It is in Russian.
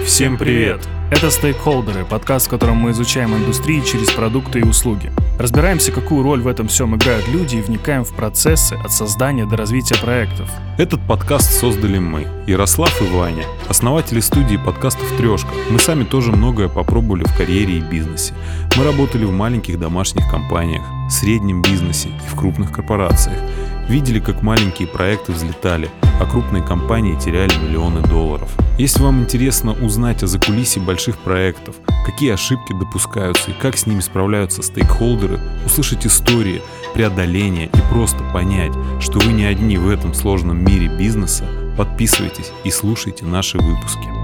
Всем привет! Это «Стейкхолдеры» — подкаст, в котором мы изучаем индустрии через продукты и услуги. Разбираемся, какую роль в этом всем играют люди и вникаем в процессы от создания до развития проектов. Этот подкаст создали мы, Ярослав и Ваня, основатели студии подкастов «Трешка». Мы сами тоже многое попробовали в карьере и бизнесе. Мы работали в маленьких домашних компаниях, среднем бизнесе и в крупных корпорациях. Видели, как маленькие проекты взлетали, а крупные компании теряли миллионы долларов. Если вам интересно узнать о закулисе больших проектов, какие ошибки допускаются и как с ними справляются стейкхолдеры, услышать истории, преодоления и просто понять, что вы не одни в этом сложном мире бизнеса, подписывайтесь и слушайте наши выпуски.